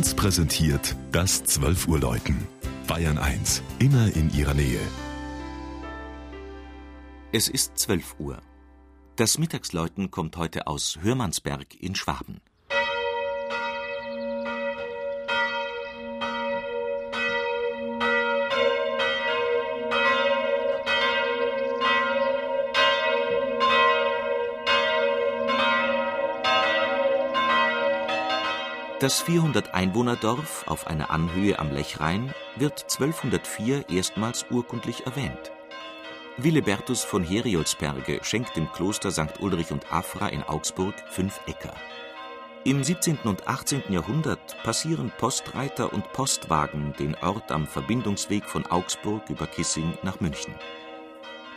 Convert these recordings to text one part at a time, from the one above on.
1 präsentiert das 12 Uhr Läuten. Bayern 1, immer in ihrer Nähe. Es ist 12 Uhr. Das Mittagsläuten kommt heute aus Hörmannsberg in Schwaben. Das 400-Einwohner-Dorf auf einer Anhöhe am Lechrhein wird 1204 erstmals urkundlich erwähnt. Willebertus von Heriolsberge schenkt dem Kloster St. Ulrich und Afra in Augsburg fünf Äcker. Im 17. und 18. Jahrhundert passieren Postreiter und Postwagen den Ort am Verbindungsweg von Augsburg über Kissing nach München.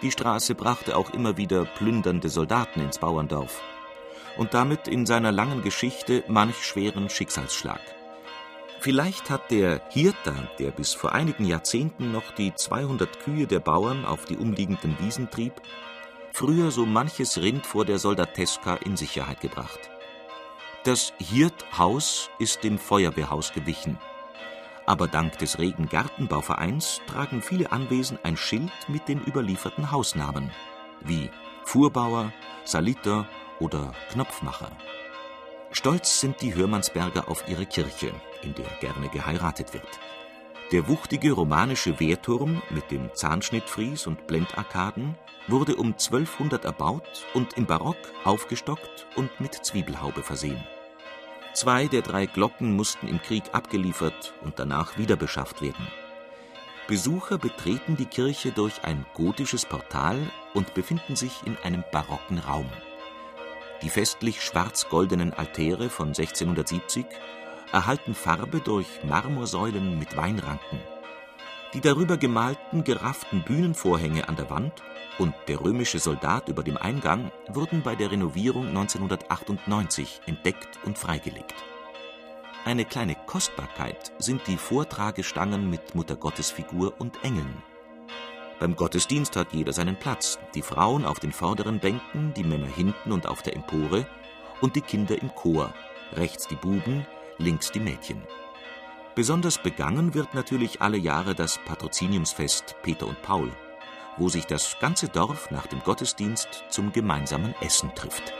Die Straße brachte auch immer wieder plündernde Soldaten ins Bauerndorf und damit in seiner langen Geschichte manch schweren Schicksalsschlag. Vielleicht hat der Hirter, der bis vor einigen Jahrzehnten noch die 200 Kühe der Bauern auf die umliegenden Wiesen trieb, früher so manches Rind vor der Soldateska in Sicherheit gebracht. Das Hirthaus ist dem Feuerwehrhaus gewichen. Aber dank des regen Gartenbauvereins tragen viele Anwesen ein Schild mit den überlieferten Hausnamen, wie Fuhrbauer, Saliter oder Knopfmacher. Stolz sind die Hörmannsberger auf ihre Kirche, in der gerne geheiratet wird. Der wuchtige romanische Wehrturm mit dem Zahnschnittfries und Blendarkaden wurde um 1200 erbaut und im Barock aufgestockt und mit Zwiebelhaube versehen. Zwei der drei Glocken mussten im Krieg abgeliefert und danach wiederbeschafft werden. Besucher betreten die Kirche durch ein gotisches Portal und befinden sich in einem barocken Raum. Die festlich schwarz-goldenen Altäre von 1670 erhalten Farbe durch Marmorsäulen mit Weinranken. Die darüber gemalten, gerafften Bühnenvorhänge an der Wand und der römische Soldat über dem Eingang wurden bei der Renovierung 1998 entdeckt und freigelegt. Eine kleine Kostbarkeit sind die Vortragestangen mit Muttergottesfigur und Engeln. Beim Gottesdienst hat jeder seinen Platz, die Frauen auf den vorderen Bänken, die Männer hinten und auf der Empore und die Kinder im Chor, rechts die Buben, links die Mädchen. Besonders begangen wird natürlich alle Jahre das Patroziniumsfest Peter und Paul, wo sich das ganze Dorf nach dem Gottesdienst zum gemeinsamen Essen trifft.